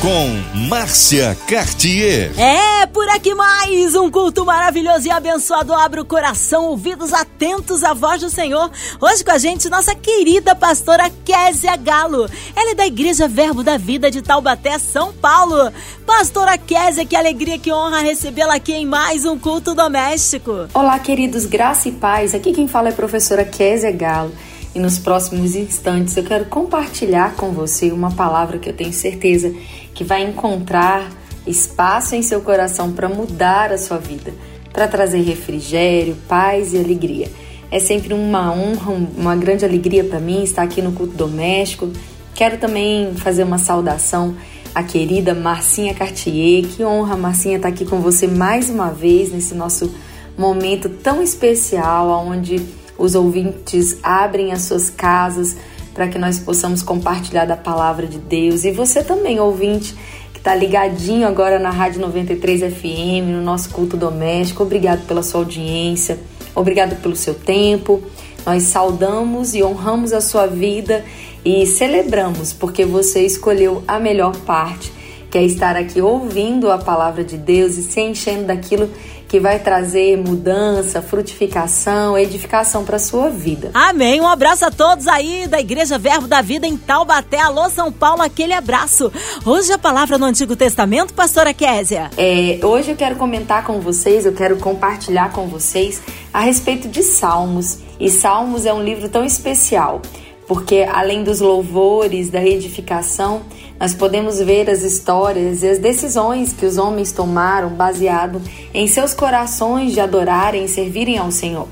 com Márcia Cartier. É, por aqui mais um culto maravilhoso e abençoado. Abre o coração, ouvidos atentos à voz do Senhor. Hoje com a gente, nossa querida pastora Késia Galo. Ela é da Igreja Verbo da Vida de Taubaté, São Paulo. Pastora Késia, que alegria, que honra recebê-la aqui em mais um culto doméstico. Olá, queridos, graça e paz. Aqui quem fala é a professora Késia Galo. E nos próximos instantes eu quero compartilhar com você uma palavra que eu tenho certeza que vai encontrar espaço em seu coração para mudar a sua vida, para trazer refrigério, paz e alegria. É sempre uma honra, uma grande alegria para mim estar aqui no culto doméstico. Quero também fazer uma saudação à querida Marcinha Cartier. Que honra, Marcinha, estar aqui com você mais uma vez nesse nosso momento tão especial, onde os ouvintes abrem as suas casas para que nós possamos compartilhar da palavra de Deus. E você também, ouvinte, que está ligadinho agora na Rádio 93 FM, no nosso culto doméstico, obrigado pela sua audiência, obrigado pelo seu tempo. Nós saudamos e honramos a sua vida e celebramos porque você escolheu a melhor parte, que é estar aqui ouvindo a palavra de Deus e se enchendo daquilo que vai trazer mudança, frutificação, edificação para sua vida. Amém. Um abraço a todos aí da Igreja Verbo da Vida em Taubaté. Alô, São Paulo, aquele abraço. Hoje a palavra no Antigo Testamento, pastora Késia. É, hoje eu quero comentar com vocês, eu quero compartilhar com vocês a respeito de Salmos. E Salmos é um livro tão especial porque além dos louvores, da edificação, nós podemos ver as histórias e as decisões que os homens tomaram baseado em seus corações de adorarem e servirem ao Senhor.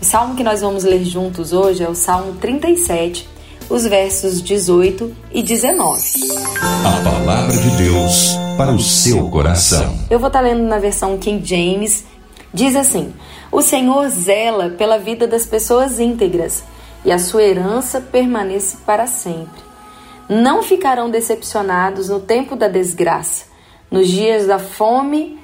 O salmo que nós vamos ler juntos hoje é o Salmo 37, os versos 18 e 19. A palavra de Deus para o seu coração. Eu vou estar lendo na versão King James. Diz assim: O Senhor zela pela vida das pessoas íntegras e a sua herança permanece para sempre. Não ficarão decepcionados no tempo da desgraça, nos dias da fome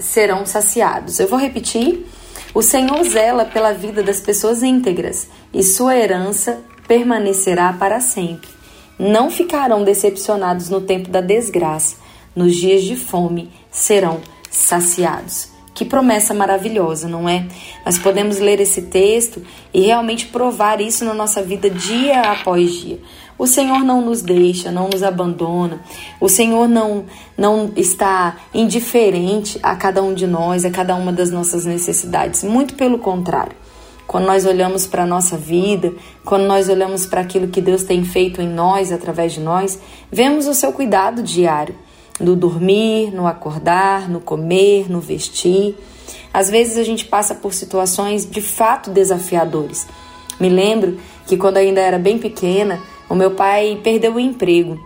serão saciados. Eu vou repetir. O Senhor zela pela vida das pessoas íntegras e sua herança permanecerá para sempre. Não ficarão decepcionados no tempo da desgraça, nos dias de fome serão saciados. Que promessa maravilhosa, não é? Nós podemos ler esse texto e realmente provar isso na nossa vida dia após dia. O Senhor não nos deixa, não nos abandona. O Senhor não não está indiferente a cada um de nós, a cada uma das nossas necessidades. Muito pelo contrário. Quando nós olhamos para a nossa vida, quando nós olhamos para aquilo que Deus tem feito em nós, através de nós, vemos o seu cuidado diário no dormir, no acordar, no comer, no vestir. Às vezes a gente passa por situações de fato desafiadores. Me lembro que quando ainda era bem pequena, o meu pai perdeu o emprego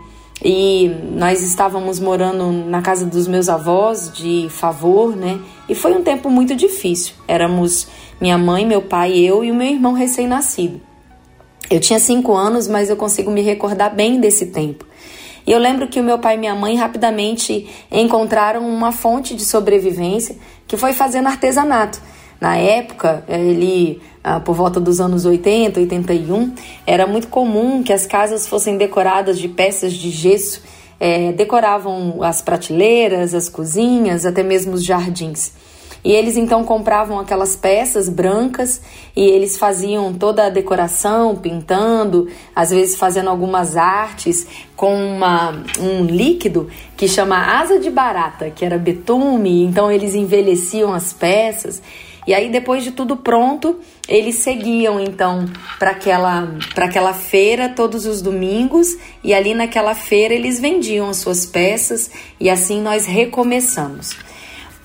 e nós estávamos morando na casa dos meus avós de favor, né? E foi um tempo muito difícil. Éramos minha mãe, meu pai, eu e o meu irmão recém-nascido. Eu tinha cinco anos, mas eu consigo me recordar bem desse tempo. E eu lembro que o meu pai e minha mãe rapidamente encontraram uma fonte de sobrevivência que foi fazendo artesanato. Na época, ele, ah, por volta dos anos 80, 81, era muito comum que as casas fossem decoradas de peças de gesso, é, decoravam as prateleiras, as cozinhas, até mesmo os jardins. E eles então compravam aquelas peças brancas e eles faziam toda a decoração, pintando, às vezes fazendo algumas artes com uma, um líquido que chama asa de barata, que era betume, então eles envelheciam as peças. E aí, depois de tudo pronto, eles seguiam então para aquela, aquela feira todos os domingos, e ali naquela feira eles vendiam as suas peças, e assim nós recomeçamos.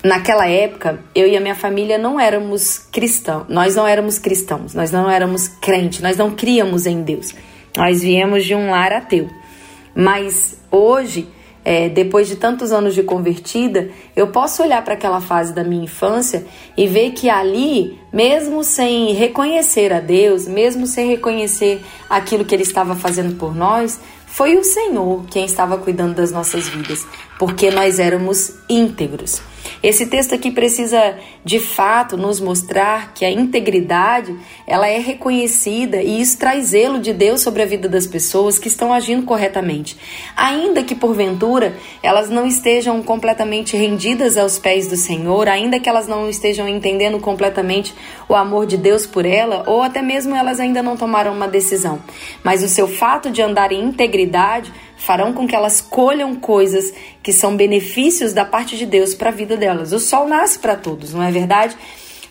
Naquela época, eu e a minha família não éramos cristãos, nós não éramos cristãos, nós não éramos crentes, nós não criamos em Deus. Nós viemos de um lar ateu. Mas hoje, é, depois de tantos anos de convertida, eu posso olhar para aquela fase da minha infância e ver que ali, mesmo sem reconhecer a Deus, mesmo sem reconhecer aquilo que Ele estava fazendo por nós, foi o Senhor quem estava cuidando das nossas vidas, porque nós éramos íntegros. Esse texto aqui precisa de fato nos mostrar que a integridade ela é reconhecida e isso traz zelo de Deus sobre a vida das pessoas que estão agindo corretamente. Ainda que porventura elas não estejam completamente rendidas aos pés do Senhor, ainda que elas não estejam entendendo completamente o amor de Deus por ela, ou até mesmo elas ainda não tomaram uma decisão. Mas o seu fato de andar em integridade farão com que elas colham coisas que são benefícios da parte de Deus para a vida delas. O sol nasce para todos, não é verdade?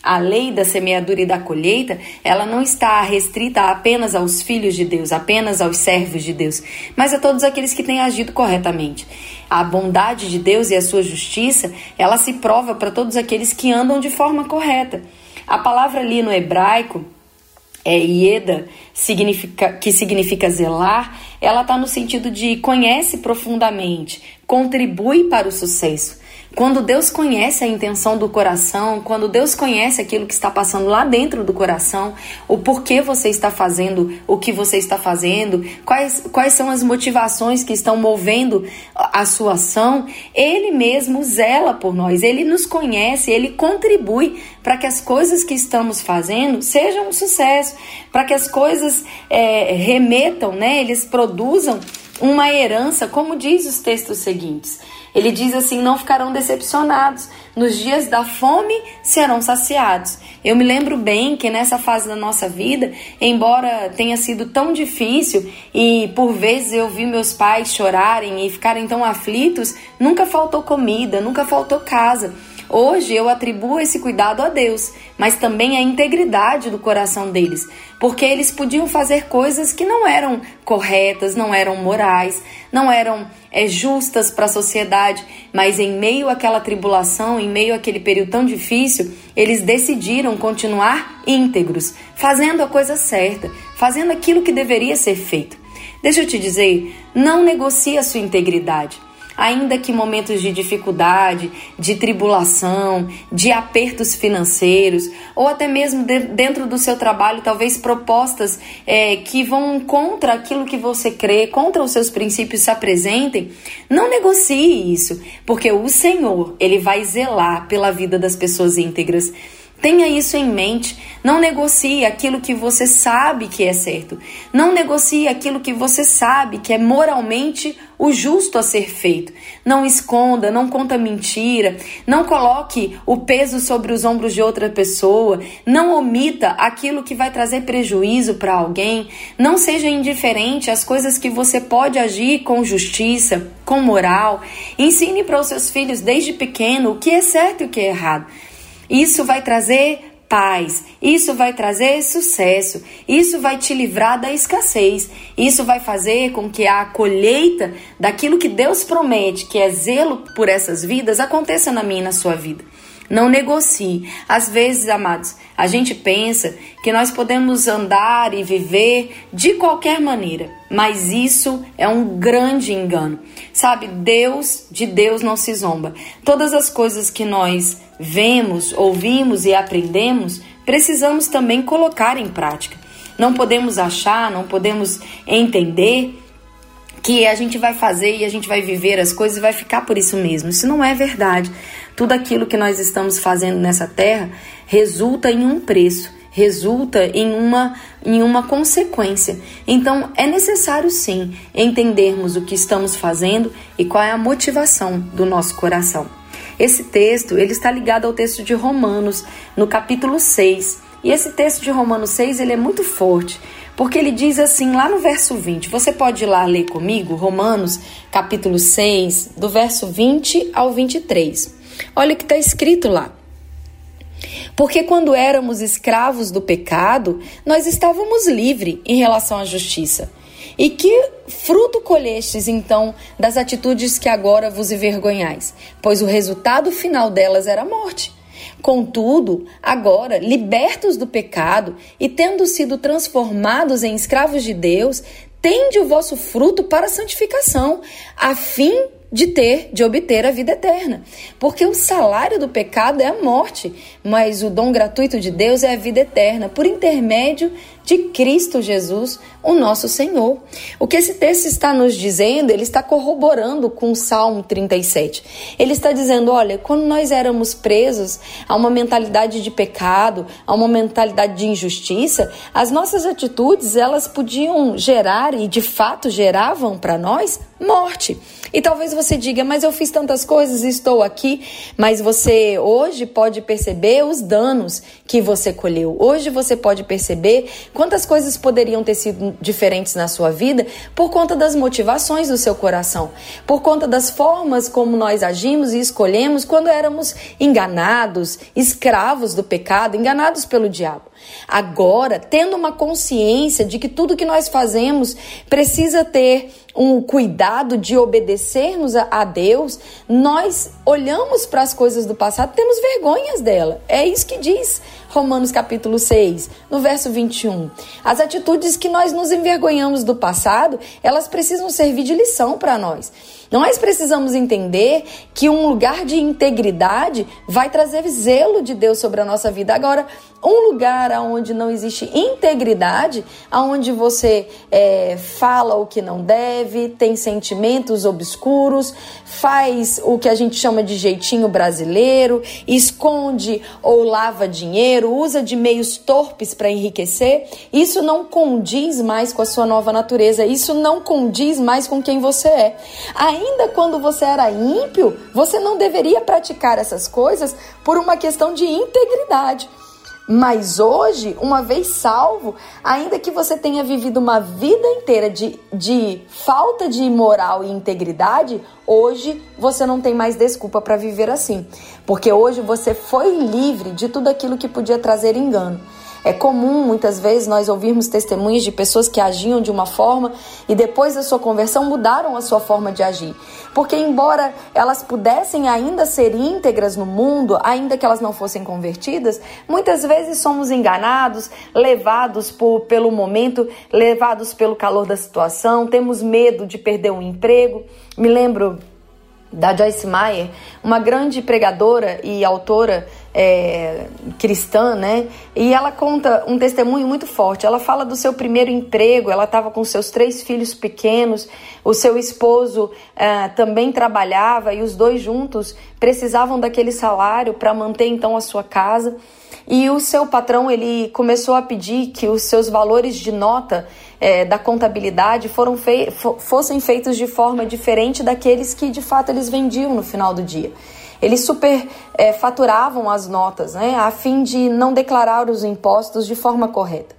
A lei da semeadura e da colheita, ela não está restrita apenas aos filhos de Deus, apenas aos servos de Deus, mas a todos aqueles que têm agido corretamente. A bondade de Deus e a sua justiça, ela se prova para todos aqueles que andam de forma correta. A palavra ali no hebraico, é, Ieda, significa, que significa zelar, ela está no sentido de conhece profundamente, contribui para o sucesso. Quando Deus conhece a intenção do coração, quando Deus conhece aquilo que está passando lá dentro do coração, o porquê você está fazendo o que você está fazendo, quais, quais são as motivações que estão movendo a sua ação, Ele mesmo zela por nós, Ele nos conhece, Ele contribui para que as coisas que estamos fazendo sejam um sucesso, para que as coisas é, remetam, né, eles produzam uma herança, como diz os textos seguintes. Ele diz assim: não ficarão decepcionados. Nos dias da fome serão saciados. Eu me lembro bem que nessa fase da nossa vida, embora tenha sido tão difícil e por vezes eu vi meus pais chorarem e ficarem tão aflitos, nunca faltou comida, nunca faltou casa. Hoje eu atribuo esse cuidado a Deus, mas também à integridade do coração deles, porque eles podiam fazer coisas que não eram corretas, não eram morais, não eram é, justas para a sociedade, mas em meio àquela tribulação, em meio àquele período tão difícil, eles decidiram continuar íntegros, fazendo a coisa certa, fazendo aquilo que deveria ser feito. Deixa eu te dizer, não negocie a sua integridade ainda que momentos de dificuldade, de tribulação, de apertos financeiros, ou até mesmo de, dentro do seu trabalho, talvez propostas é, que vão contra aquilo que você crê, contra os seus princípios se apresentem, não negocie isso, porque o Senhor, ele vai zelar pela vida das pessoas íntegras. Tenha isso em mente. Não negocie aquilo que você sabe que é certo. Não negocie aquilo que você sabe que é moralmente o justo a ser feito. Não esconda, não conta mentira, não coloque o peso sobre os ombros de outra pessoa, não omita aquilo que vai trazer prejuízo para alguém, não seja indiferente às coisas que você pode agir com justiça, com moral. Ensine para os seus filhos desde pequeno o que é certo e o que é errado. Isso vai trazer paz, isso vai trazer sucesso, isso vai te livrar da escassez, isso vai fazer com que a colheita daquilo que Deus promete, que é zelo por essas vidas, aconteça na minha e na sua vida. Não negocie. Às vezes, amados, a gente pensa que nós podemos andar e viver de qualquer maneira, mas isso é um grande engano. Sabe, Deus, de Deus não se zomba. Todas as coisas que nós vemos, ouvimos e aprendemos, precisamos também colocar em prática. Não podemos achar, não podemos entender que a gente vai fazer e a gente vai viver as coisas e vai ficar por isso mesmo. Isso não é verdade. Tudo aquilo que nós estamos fazendo nessa terra resulta em um preço, resulta em uma, em uma consequência. Então é necessário sim entendermos o que estamos fazendo e qual é a motivação do nosso coração. Esse texto ele está ligado ao texto de Romanos, no capítulo 6. E esse texto de Romanos 6 ele é muito forte, porque ele diz assim lá no verso 20. Você pode ir lá ler comigo, Romanos, capítulo 6, do verso 20 ao 23. Olha o que está escrito lá. Porque quando éramos escravos do pecado, nós estávamos livres em relação à justiça. E que fruto colhestes então das atitudes que agora vos envergonhais? Pois o resultado final delas era a morte. Contudo, agora, libertos do pecado e tendo sido transformados em escravos de Deus, tende o vosso fruto para a santificação, a fim de ter, de obter a vida eterna. Porque o salário do pecado é a morte, mas o dom gratuito de Deus é a vida eterna, por intermédio de Cristo Jesus, o nosso Senhor. O que esse texto está nos dizendo, ele está corroborando com o Salmo 37. Ele está dizendo: olha, quando nós éramos presos a uma mentalidade de pecado, a uma mentalidade de injustiça, as nossas atitudes elas podiam gerar e de fato geravam para nós morte. E talvez você diga, mas eu fiz tantas coisas e estou aqui, mas você hoje pode perceber os danos que você colheu. Hoje você pode perceber quantas coisas poderiam ter sido diferentes na sua vida por conta das motivações do seu coração, por conta das formas como nós agimos e escolhemos quando éramos enganados, escravos do pecado, enganados pelo diabo. Agora, tendo uma consciência de que tudo que nós fazemos precisa ter um cuidado de obedecermos a, Deus, nós olhamos para as coisas do passado, temos vergonhas dela. É isso que diz Romanos capítulo 6, no verso 21. As atitudes que nós nos envergonhamos do passado, elas precisam servir de lição para nós. Nós precisamos entender que um lugar de integridade vai trazer zelo de Deus sobre a nossa vida. Agora, um lugar onde não existe integridade, onde você é, fala o que não deve, tem sentimentos obscuros, faz o que a gente chama de jeitinho brasileiro, esconde ou lava dinheiro, usa de meios torpes para enriquecer, isso não condiz mais com a sua nova natureza, isso não condiz mais com quem você é. Ainda quando você era ímpio, você não deveria praticar essas coisas por uma questão de integridade. Mas hoje, uma vez salvo, ainda que você tenha vivido uma vida inteira de, de falta de moral e integridade, hoje você não tem mais desculpa para viver assim. Porque hoje você foi livre de tudo aquilo que podia trazer engano. É comum muitas vezes nós ouvirmos testemunhos de pessoas que agiam de uma forma e depois da sua conversão mudaram a sua forma de agir. Porque, embora elas pudessem ainda ser íntegras no mundo, ainda que elas não fossem convertidas, muitas vezes somos enganados, levados por, pelo momento, levados pelo calor da situação, temos medo de perder um emprego. Me lembro da Joyce Meyer, uma grande pregadora e autora é, cristã, né? E ela conta um testemunho muito forte. Ela fala do seu primeiro emprego, ela estava com seus três filhos pequenos, o seu esposo é, também trabalhava e os dois juntos precisavam daquele salário para manter então a sua casa. E o seu patrão ele começou a pedir que os seus valores de nota é, da contabilidade foram fei fossem feitos de forma diferente daqueles que de fato eles vendiam no final do dia. Eles super é, as notas, né, a fim de não declarar os impostos de forma correta.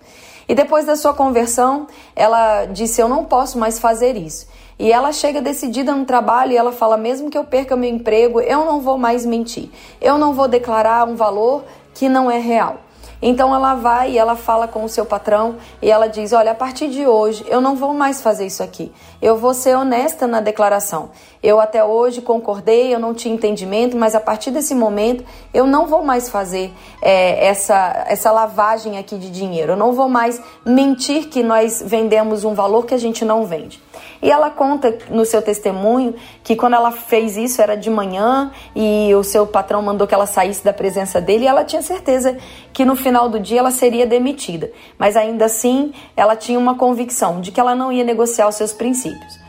E depois da sua conversão, ela disse: Eu não posso mais fazer isso. E ela chega decidida no trabalho e ela fala: Mesmo que eu perca meu emprego, eu não vou mais mentir. Eu não vou declarar um valor que não é real. Então ela vai e ela fala com o seu patrão e ela diz: Olha, a partir de hoje eu não vou mais fazer isso aqui. Eu vou ser honesta na declaração. Eu até hoje concordei, eu não tinha entendimento, mas a partir desse momento eu não vou mais fazer é, essa, essa lavagem aqui de dinheiro. Eu não vou mais mentir que nós vendemos um valor que a gente não vende. E ela conta no seu testemunho que quando ela fez isso era de manhã e o seu patrão mandou que ela saísse da presença dele e ela tinha certeza que no final do dia ela seria demitida. Mas ainda assim, ela tinha uma convicção de que ela não ia negociar os seus princípios.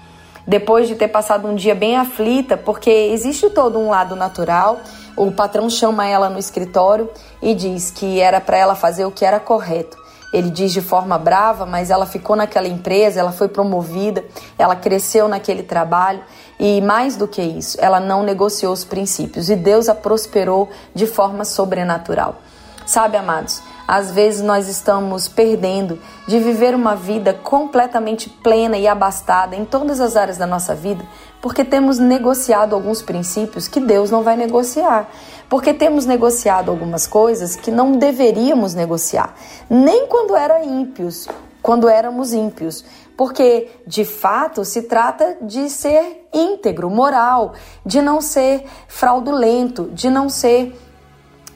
Depois de ter passado um dia bem aflita, porque existe todo um lado natural, o patrão chama ela no escritório e diz que era para ela fazer o que era correto. Ele diz de forma brava, mas ela ficou naquela empresa, ela foi promovida, ela cresceu naquele trabalho e mais do que isso, ela não negociou os princípios e Deus a prosperou de forma sobrenatural. Sabe, amados, às vezes nós estamos perdendo de viver uma vida completamente plena e abastada em todas as áreas da nossa vida, porque temos negociado alguns princípios que Deus não vai negociar. Porque temos negociado algumas coisas que não deveríamos negociar, nem quando era ímpios, quando éramos ímpios, porque de fato se trata de ser íntegro, moral, de não ser fraudulento, de não ser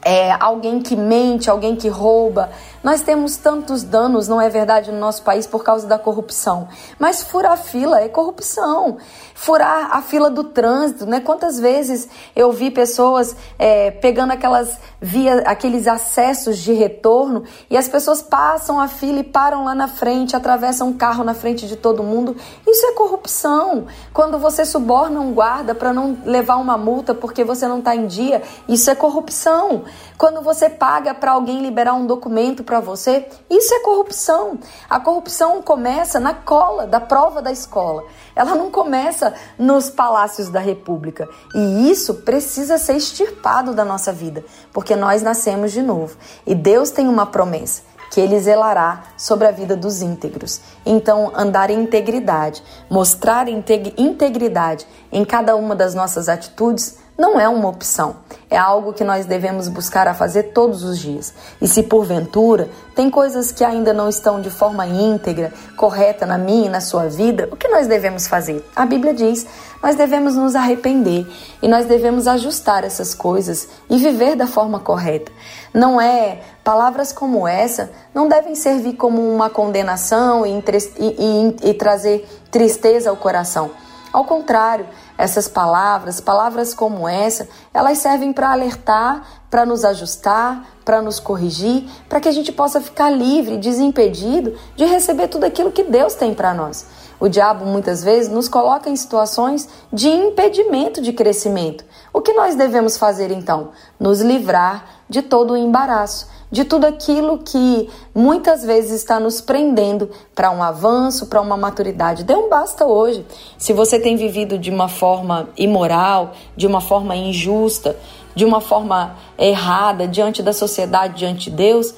é, alguém que mente, alguém que rouba, Nós temos tantos danos, não é verdade, no nosso país por causa da corrupção. Mas furar fila é corrupção. Furar a fila do trânsito, né? Quantas vezes eu vi pessoas é, pegando aquelas via, aqueles acessos de retorno e as pessoas passam a fila e param lá na frente, atravessam um carro na frente de todo mundo. Isso é corrupção. Quando você suborna um guarda para não levar uma multa porque você não está em dia, isso é corrupção. Quando você paga para alguém liberar um documento para você, isso é corrupção. A corrupção começa na cola da prova da escola. Ela não começa nos palácios da República. E isso precisa ser extirpado da nossa vida, porque nós nascemos de novo. E Deus tem uma promessa que ele zelará sobre a vida dos íntegros. Então, andar em integridade, mostrar integridade em cada uma das nossas atitudes não é uma opção, é algo que nós devemos buscar a fazer todos os dias. E se porventura tem coisas que ainda não estão de forma íntegra, correta na minha e na sua vida, o que nós devemos fazer? A Bíblia diz: nós devemos nos arrepender e nós devemos ajustar essas coisas e viver da forma correta. Não é palavras como essa não devem servir como uma condenação e, e, e, e trazer tristeza ao coração. Ao contrário, essas palavras, palavras como essa, elas servem para alertar, para nos ajustar, para nos corrigir, para que a gente possa ficar livre, desimpedido de receber tudo aquilo que Deus tem para nós. O diabo muitas vezes nos coloca em situações de impedimento de crescimento. O que nós devemos fazer então? Nos livrar de todo o embaraço de tudo aquilo que muitas vezes está nos prendendo para um avanço, para uma maturidade. Dê um basta hoje. Se você tem vivido de uma forma imoral, de uma forma injusta, de uma forma errada diante da sociedade, diante de Deus,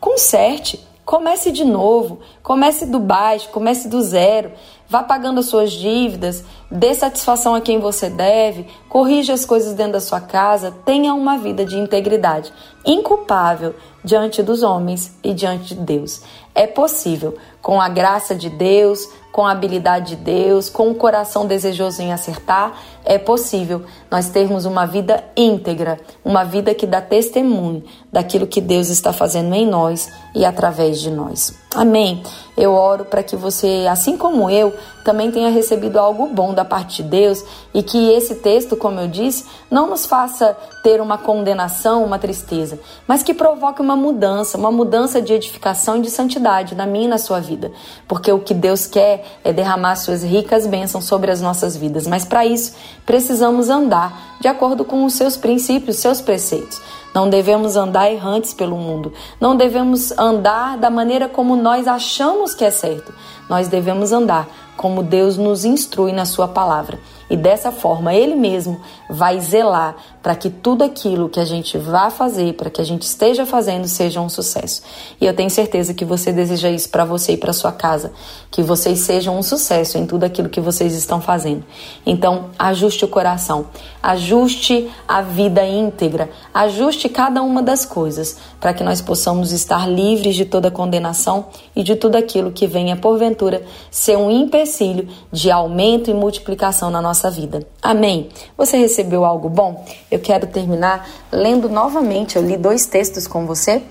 conserte. Comece de novo, comece do baixo, comece do zero, vá pagando as suas dívidas, dê satisfação a quem você deve, corrija as coisas dentro da sua casa, tenha uma vida de integridade, inculpável diante dos homens e diante de Deus. É possível, com a graça de Deus, com a habilidade de Deus, com o coração desejoso em acertar, é possível nós termos uma vida íntegra, uma vida que dá testemunho daquilo que Deus está fazendo em nós e através de nós. Amém. Eu oro para que você, assim como eu, também tenha recebido algo bom da parte de Deus e que esse texto, como eu disse, não nos faça ter uma condenação, uma tristeza, mas que provoque uma mudança, uma mudança de edificação e de santidade na minha e na sua vida. Porque o que Deus quer é derramar suas ricas bênçãos sobre as nossas vidas, mas para isso precisamos andar de acordo com os seus princípios, seus preceitos. Não devemos andar errantes pelo mundo. Não devemos andar da maneira como nós achamos que é certo. Nós devemos andar como Deus nos instrui na Sua palavra. E dessa forma, Ele mesmo vai zelar para que tudo aquilo que a gente vá fazer, para que a gente esteja fazendo, seja um sucesso. E eu tenho certeza que você deseja isso para você e para sua casa, que vocês sejam um sucesso em tudo aquilo que vocês estão fazendo. Então, ajuste o coração, ajuste a vida íntegra, ajuste cada uma das coisas, para que nós possamos estar livres de toda condenação e de tudo aquilo que venha porventura ser um empecilho de aumento e multiplicação na nossa nossa vida. Amém? Você recebeu algo bom? Eu quero terminar lendo novamente. Eu li dois textos com você,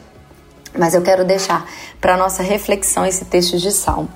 mas eu quero deixar para nossa reflexão esse texto de Salmo.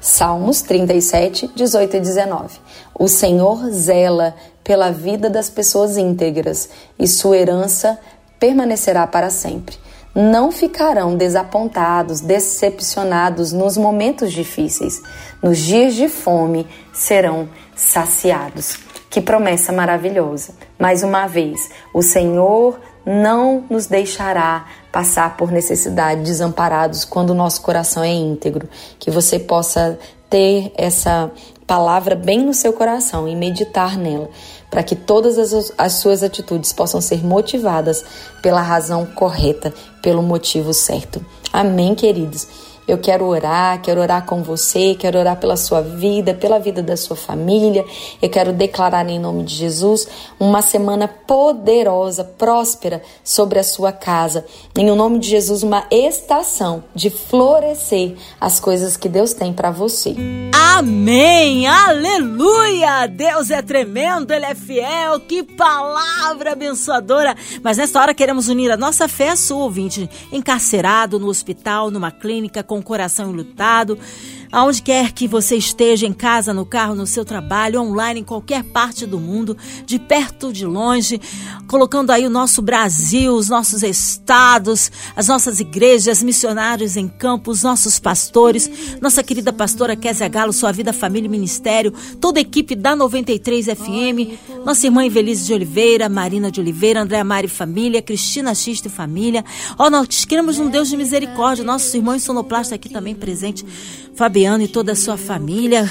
Salmos 37, 18 e 19. O Senhor zela pela vida das pessoas íntegras e sua herança permanecerá para sempre. Não ficarão desapontados, decepcionados nos momentos difíceis. Nos dias de fome serão saciados. Que promessa maravilhosa! Mais uma vez, o Senhor não nos deixará passar por necessidade, desamparados, quando o nosso coração é íntegro. Que você possa ter essa palavra bem no seu coração e meditar nela, para que todas as, as, suas atitudes possam ser motivadas pela razão correta, pelo motivo certo. Amém, queridos? Eu quero orar, quero orar com você, quero orar pela sua vida, pela vida da sua família. Eu quero declarar em nome de Jesus uma semana poderosa, próspera sobre a sua casa. Em nome de Jesus, uma estação de florescer as coisas que Deus tem para você. Amém! Aleluia! Deus é tremendo, Ele é fiel. Que palavra abençoadora! Mas nesta hora queremos unir a nossa fé à sua, ouvinte, encarcerado no hospital, numa clínica, com coração enlutado aonde quer que você esteja, em casa, no carro, no seu trabalho, online, em qualquer parte do mundo, de perto, de longe, colocando aí o nosso Brasil, os nossos estados, as nossas igrejas, missionários em campo, os nossos pastores, nossa querida pastora Kézia Galo, sua vida, família e ministério, toda a equipe da 93 FM, nossa irmã Evelise de Oliveira, Marina de Oliveira, Andréa Mari Família, Cristina Xista e Família. Ó, oh, nós queremos um Deus de misericórdia, nossos irmãos sonoplasta aqui também presente. Fabiano e toda a sua família.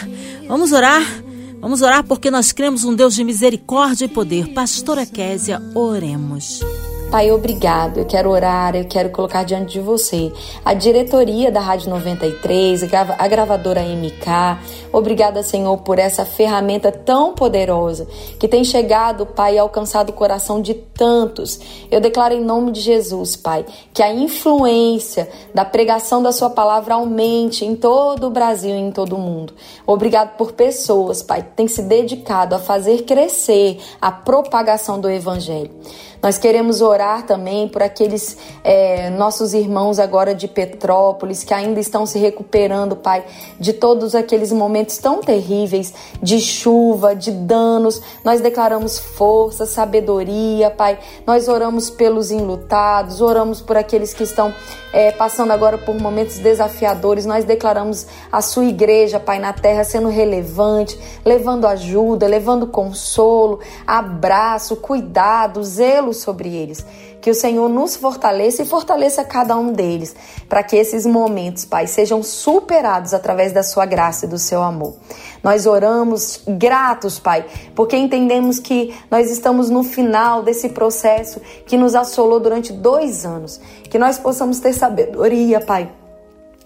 Vamos orar? Vamos orar porque nós cremos um Deus de misericórdia e poder. Pastora Késia, oremos. Pai, obrigado. Eu quero orar, eu quero colocar diante de você a diretoria da Rádio 93, a gravadora MK. Obrigada, Senhor, por essa ferramenta tão poderosa que tem chegado, Pai, e alcançado o coração de tantos. Eu declaro em nome de Jesus, Pai, que a influência da pregação da Sua palavra aumente em todo o Brasil e em todo o mundo. Obrigado por pessoas, Pai, que têm se dedicado a fazer crescer a propagação do Evangelho. Nós queremos orar também por aqueles é, nossos irmãos agora de Petrópolis que ainda estão se recuperando, Pai, de todos aqueles momentos tão terríveis de chuva, de danos. Nós declaramos força, sabedoria, Pai. Nós oramos pelos enlutados, oramos por aqueles que estão é, passando agora por momentos desafiadores. Nós declaramos a sua igreja, Pai, na terra sendo relevante, levando ajuda, levando consolo, abraço, cuidado, zelo sobre eles. Que o Senhor nos fortaleça e fortaleça cada um deles, para que esses momentos, Pai, sejam superados através da sua graça e do seu amor. Nós oramos gratos, Pai, porque entendemos que nós estamos no final desse processo que nos assolou durante dois anos. Que nós possamos ter sabedoria, Pai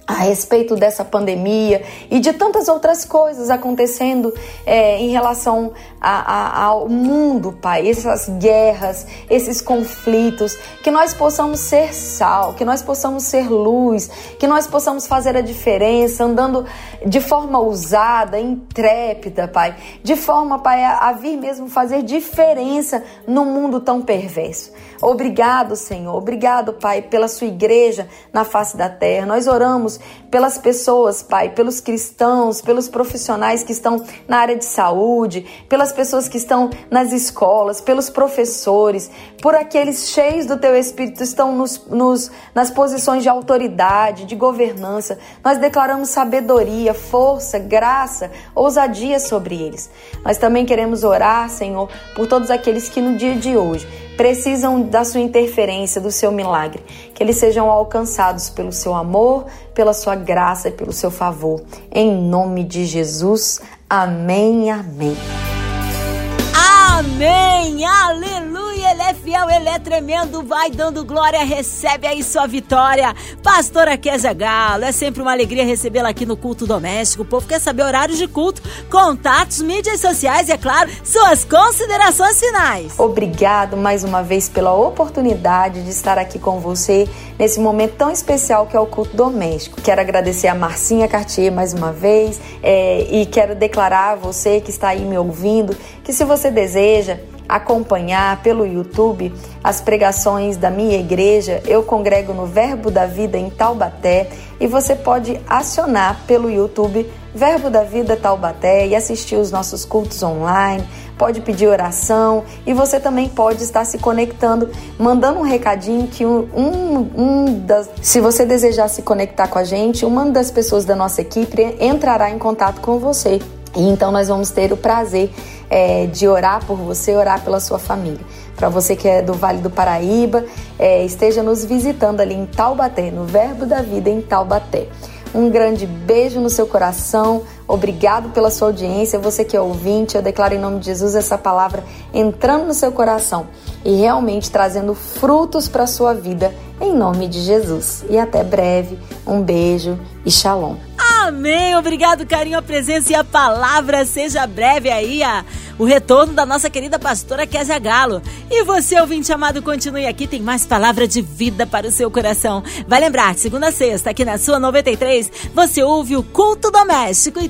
a respeito dessa pandemia e de tantas outras coisas acontecendo é, em relação a, a, ao mundo, Pai, essas guerras, esses conflitos, que nós possamos ser sal, que nós possamos ser luz, que nós possamos fazer a diferença andando de forma ousada, intrépida, Pai, de forma, Pai, a, a vir mesmo fazer diferença num mundo tão perverso. Obrigado, Senhor, obrigado, Pai, pela sua igreja na face da terra. Nós oramos pelas pessoas, Pai, pelos cristãos, pelos profissionais que estão na área de saúde, pelas pessoas que estão nas escolas, pelos professores, por aqueles cheios do Teu Espírito estão nos, nos, nas posições de autoridade, de governança. Nós declaramos sabedoria, força, graça, ousadia sobre eles. Nós também queremos orar, Senhor, por todos aqueles que no dia de hoje precisam da sua interferência, do seu milagre, que eles sejam alcançados pelo seu amor, pela sua graça e pelo seu favor. Em nome de Jesus. Amém. Amém. Amém. Aleluia ele é fiel, Ele é tremendo, vai dando glória, recebe aí sua vitória. Pastora Kézia Galo, é sempre uma alegria recebê-la aqui no Culto Doméstico. O povo quer saber horários de culto, contatos, mídias sociais e, é claro, suas considerações finais. Obrigado mais uma vez pela oportunidade de estar aqui com você nesse momento tão especial que é o culto doméstico. Quero agradecer a Marcinha Cartier mais uma vez é, e quero declarar a você que está aí me ouvindo que se você deseja acompanhar pelo YouTube as pregações da minha igreja, eu congrego no Verbo da Vida em Taubaté e você pode acionar pelo YouTube Verbo da Vida Taubaté e assistir os nossos cultos online, pode pedir oração e você também pode estar se conectando, mandando um recadinho que um, um, um das. Se você desejar se conectar com a gente, uma das pessoas da nossa equipe entrará em contato com você. E então nós vamos ter o prazer é, de orar por você, orar pela sua família. Para você que é do Vale do Paraíba, é, esteja nos visitando ali em Taubaté, no Verbo da Vida em Taubaté. Um grande beijo no seu coração. Obrigado pela sua audiência. Você que é ouvinte, eu declaro em nome de Jesus essa palavra entrando no seu coração e realmente trazendo frutos para a sua vida, em nome de Jesus. E até breve. Um beijo e shalom. Amém. Obrigado, carinho, a presença e a palavra. Seja breve aí a, o retorno da nossa querida pastora Kézia Galo. E você, ouvinte amado, continue aqui. Tem mais palavra de vida para o seu coração. Vai lembrar, segunda a sexta, aqui na sua 93, você ouve o Culto Doméstico e